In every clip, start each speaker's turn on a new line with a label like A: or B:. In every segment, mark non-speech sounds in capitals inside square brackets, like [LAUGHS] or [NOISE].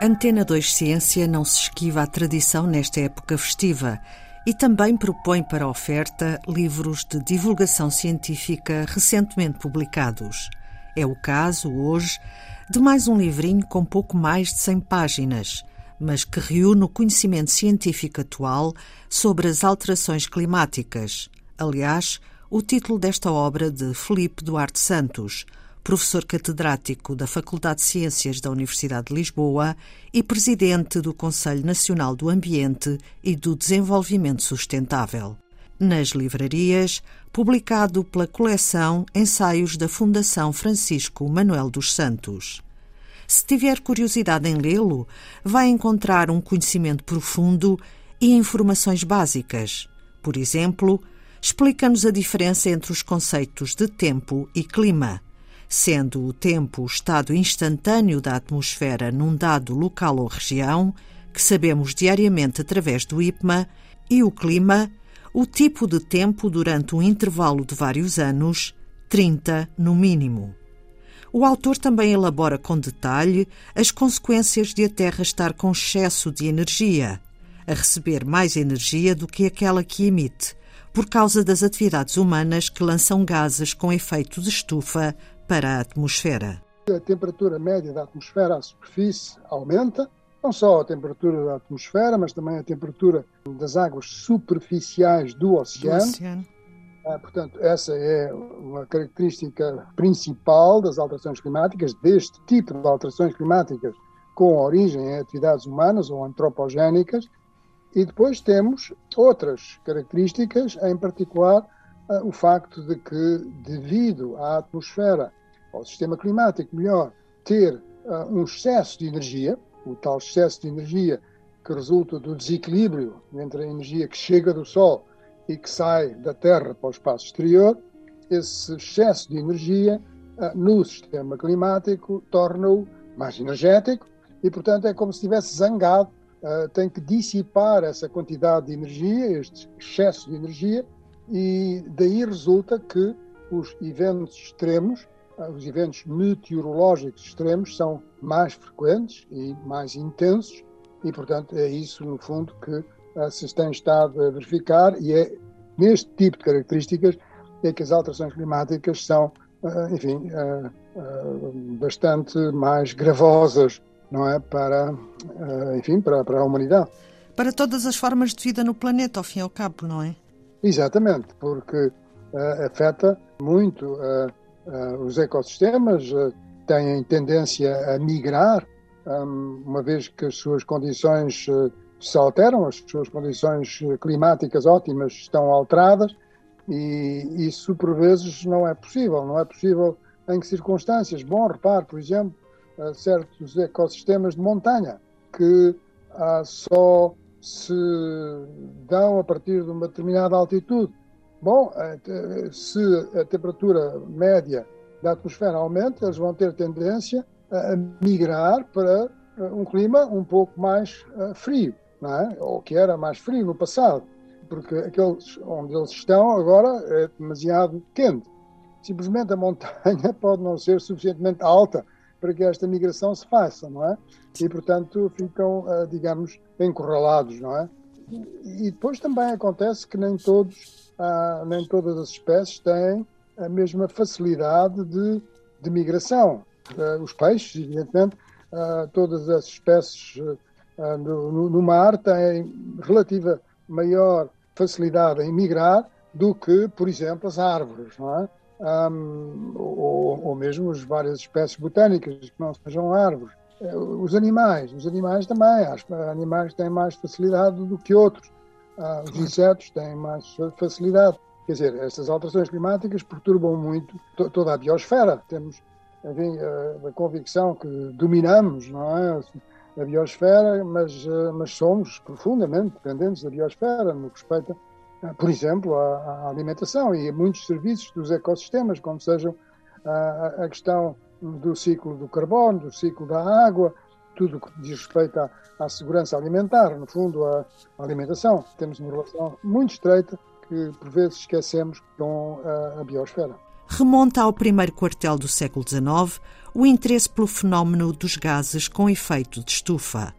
A: Antena 2 Ciência não se esquiva à tradição nesta época festiva e também propõe para oferta livros de divulgação científica recentemente publicados. É o caso, hoje, de mais um livrinho com pouco mais de 100 páginas, mas que reúne o conhecimento científico atual sobre as alterações climáticas. Aliás, o título desta obra de Felipe Duarte Santos, professor catedrático da Faculdade de Ciências da Universidade de Lisboa e presidente do Conselho Nacional do Ambiente e do Desenvolvimento Sustentável. Nas livrarias, publicado pela coleção Ensaios da Fundação Francisco Manuel dos Santos. Se tiver curiosidade em lê-lo, vai encontrar um conhecimento profundo e informações básicas. Por exemplo, explica-nos a diferença entre os conceitos de tempo e clima sendo o tempo o estado instantâneo da atmosfera num dado local ou região, que sabemos diariamente através do IPMA, e o clima, o tipo de tempo durante um intervalo de vários anos, 30 no mínimo. O autor também elabora com detalhe as consequências de a Terra estar com excesso de energia, a receber mais energia do que aquela que emite, por causa das atividades humanas que lançam gases com efeito de estufa para a atmosfera.
B: A temperatura média da atmosfera à superfície aumenta, não só a temperatura da atmosfera, mas também a temperatura das águas superficiais do oceano. Do oceano. Ah, portanto, essa é uma característica principal das alterações climáticas, deste tipo de alterações climáticas com origem em atividades humanas ou antropogénicas. E depois temos outras características, em particular ah, o facto de que, devido à atmosfera ao sistema climático, melhor, ter uh, um excesso de energia, o tal excesso de energia que resulta do desequilíbrio entre a energia que chega do Sol e que sai da Terra para o espaço exterior, esse excesso de energia uh, no sistema climático torna-o mais energético e, portanto, é como se estivesse zangado, uh, tem que dissipar essa quantidade de energia, este excesso de energia, e daí resulta que os eventos extremos os eventos meteorológicos extremos são mais frequentes e mais intensos e, portanto, é isso, no fundo, que uh, se tem estado a verificar e é neste tipo de características é que as alterações climáticas são, uh, enfim, uh, bastante mais gravosas, não é, para, enfim, para, para a humanidade.
A: Para todas as formas de vida no planeta, ao fim e ao cabo, não é?
B: Exatamente, porque afeta muito os ecossistemas uh, têm tendência a migrar, um, uma vez que as suas condições se alteram, as suas condições climáticas ótimas estão alteradas, e isso por vezes não é possível. Não é possível em que circunstâncias? Bom, repare, por exemplo, certos ecossistemas de montanha que só se dão a partir de uma determinada altitude Bom, se a temperatura média da atmosfera aumenta, eles vão ter tendência a migrar para eh, um clima um pouco mais eh, frio, é? ou que era mais frio no passado, porque aqueles onde eles estão agora é demasiado quente. Simplesmente a montanha [LAUGHS] pode não ser suficientemente alta para que esta migração se faça, não é? E, portanto, ficam, eh, digamos, encurralados, não é? E depois também acontece que nem todos ah, nem todas as espécies têm a mesma facilidade de, de migração. Ah, os peixes, evidentemente, ah, todas as espécies ah, no, no, mar têm relativa maior facilidade em migrar do que, por exemplo, as árvores, não é? Um, ou, ou, mesmo as várias espécies botânicas que não sejam árvores. Eh, os animais, os animais também, os animais têm mais facilidade do que outros ah, os insetos têm mais facilidade. Quer dizer, estas alterações climáticas perturbam muito toda a biosfera. Temos enfim, a, a convicção que dominamos não é? a biosfera, mas, ah, mas somos profundamente dependentes da biosfera no que respeita, ah, por exemplo, à alimentação e a muitos serviços dos ecossistemas, como sejam a, a questão do ciclo do carbono, do ciclo da água, tudo que diz respeito à, à segurança alimentar, no fundo, à, à, alimentação. Temos uma relação muito estreita que, por vezes, esquecemos com a, a biosfera.
A: remonta ao primeiro quartel do século XIX o interesse pelo fenómeno dos gases com efeito de estufa.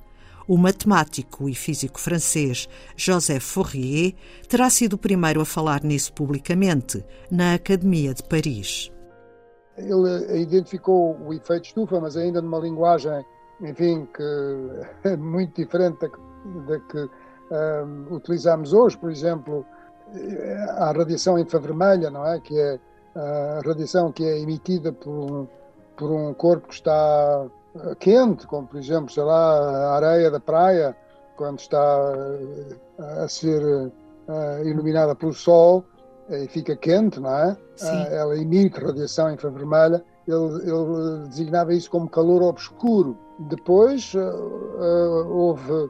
A: O matemático e físico francês Joseph Fourier terá sido o primeiro a falar nisso publicamente, na Academia de Paris.
B: Ele identificou o efeito estufa, mas ainda numa linguagem, enfim, que é muito diferente da que, da que um, utilizamos hoje. Por exemplo, a radiação infravermelha, não é? Que é a radiação que é emitida por um, por um corpo que está eh, quente, como por exemplo, sei lá, a areia da praia, quando está eh, a ser uh, iluminada pelo sol e fica quente, não é? Uh, ela emite radiação infravermelha. Ele, ele, designava isso como calor obscuro. Depois uh, houve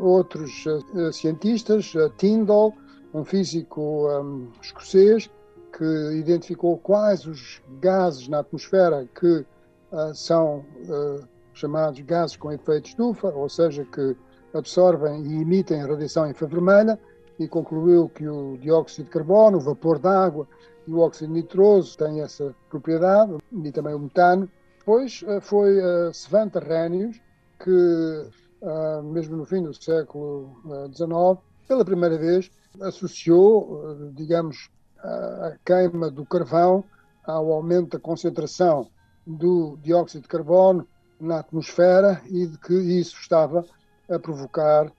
B: outros cientistas, Tyndall, um físico um, escocês, que identificou quais os gases na atmosfera que uh, são uh, chamados gases com efeito estufa, ou seja, que absorvem e emitem radiação infravermelha, e concluiu que o dióxido de carbono, o vapor d'água e o óxido nitroso têm essa propriedade, e também o metano. Depois uh, foi uh, Svante Arrhenius, que, mesmo no fim do século XIX, pela primeira vez associou, digamos, a queima do carvão ao aumento da concentração do dióxido de carbono na atmosfera e de que isso estava a provocar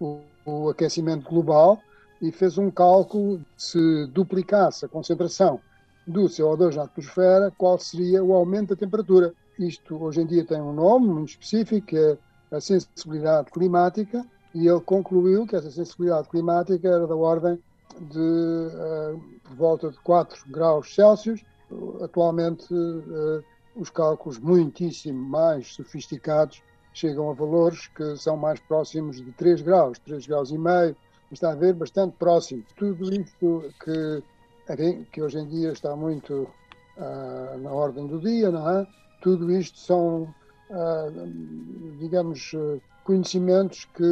B: o, o, aquecimento global e fez um cálculo se duplicasse a concentração do CO2 na atmosfera, qual seria o aumento da temperatura. Isto hoje em dia tem um nome muito específico, que é a sensibilidade climática, e ele concluiu que essa sensibilidade climática era da ordem de uh, por volta de 4 graus Celsius. Atualmente, uh, os cálculos muitíssimo mais sofisticados chegam a valores que são mais próximos de 3 graus, 3 graus e meio, está a ver bastante próximo. Tudo isto que, enfim, que hoje em dia está muito uh, na ordem do dia, não é? Tudo isto são, digamos, conhecimentos que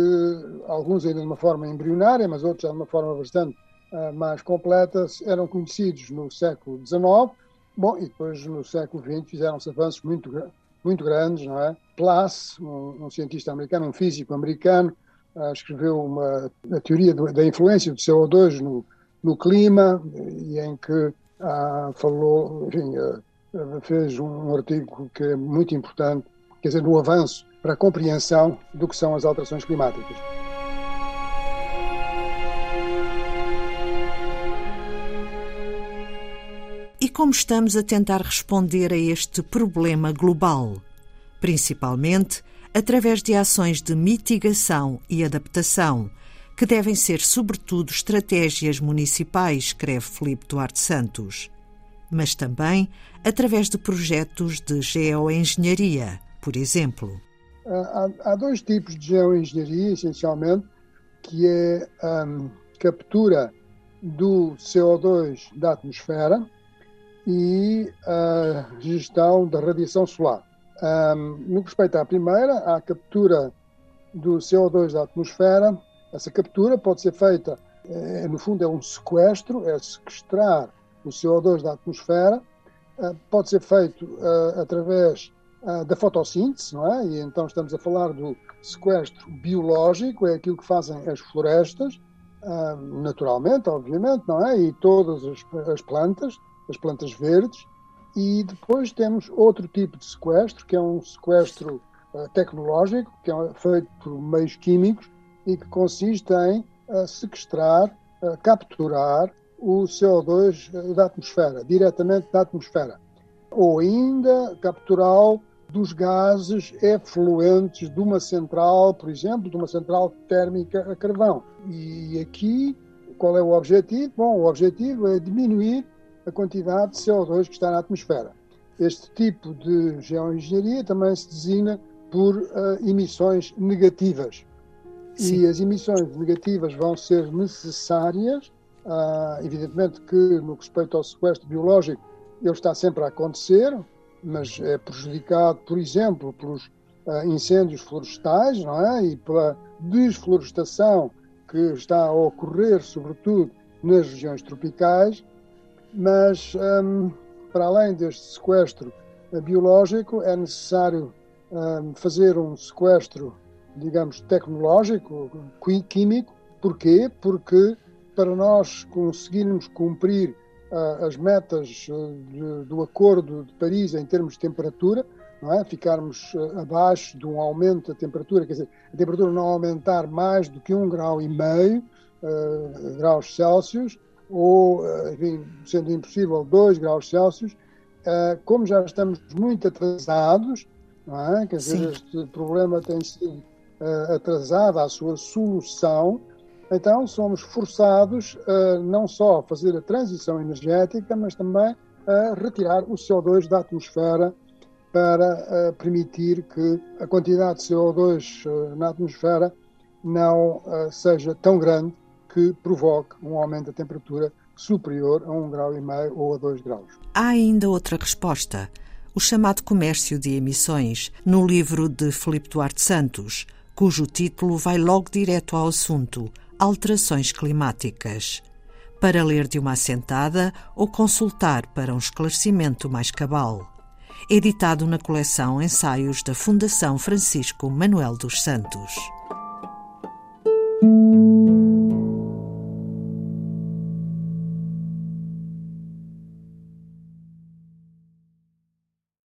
B: alguns ainda de uma forma embrionária, mas outros de uma forma bastante uh, mais completas eram conhecidos no século XIX, bom, e depois no século XX fizeram-se avanços muito, muito grandes, não é? Plass, um, um cientista americano, um físico americano, uh, escreveu uma, a teoria da influência do CO2 no, no clima, e em que uh, falou, enfim, fez um artigo que é muito importante, quer dizer, no avanço para a compreensão do que são as alterações climáticas.
A: E como estamos a tentar responder a este problema global? Principalmente através de ações de mitigação e adaptação, que devem ser, sobretudo, estratégias municipais, escreve Filipe Duarte Santos, mas também através de projetos de geoengenharia, por exemplo.
B: Há, há dois tipos de geoengenharia, essencialmente, que é a um, captura do CO2 da atmosfera, e a gestão da radiação solar. Um, no que respeita à primeira, a captura do CO2 da atmosfera, essa captura pode ser feita, é, no fundo, é um sequestro, é sequestrar o CO2 da atmosfera, uh, pode ser feito uh, através da fotossíntese, não é? E então estamos a falar do sequestro biológico, é aquilo que fazem as florestas, naturalmente, obviamente, não é? E todas as, as plantas, as plantas verdes, e depois temos outro tipo de sequestro, que é um sequestro tecnológico, que é feito por meios químicos e que consiste em uh, sequestrar, uh, capturar o CO2 da atmosfera, diretamente da atmosfera. Ou ainda capturá-lo dos gases efluentes de uma central, por exemplo, de uma central térmica a carvão. E aqui, qual é o objetivo? Bom, o objetivo é diminuir a quantidade de CO2 que está na atmosfera. Este tipo de geoengenharia também se designa por uh, emissões negativas. Sim. E as emissões negativas vão ser necessárias, uh, evidentemente que no que respeita ao sequestro biológico, ele está sempre a acontecer, mas é prejudicado, por exemplo, pelos uh, incêndios florestais, não é? E pela desflorestação que está a ocorrer, sobretudo nas regiões tropicais, mas um, para além deste sequestro biológico, é necessário um, fazer um sequestro, digamos, tecnológico, químico. Porquê? Porque para nós conseguirmos cumprir uh, as metas uh, de, do Acordo de Paris em termos de temperatura, não é? ficarmos uh, abaixo de um aumento da temperatura, quer dizer, a temperatura não aumentar mais do que um grau e meio graus Celsius, ou, enfim, sendo impossível, 2 graus Celsius, como já estamos muito atrasados, não é? quer dizer, Sim. este problema tem sido atrasado à sua solução, então, somos forçados a não só fazer a transição energética, mas também a retirar o CO2 da atmosfera para permitir que a quantidade de CO2 eh, na atmosfera não eh, seja tão grande que provoque um aumento da temperatura superior a 1,5 grau e meio ou a 2 graus.
A: Há ainda outra resposta, o chamado comércio de emissões, no livro de Filipe Duarte Santos, cujo título vai logo direto ao assunto: Alterações Climáticas. Para ler de uma assentada ou consultar para um esclarecimento mais cabal. Editado na coleção Ensaios da Fundação Francisco Manuel dos Santos.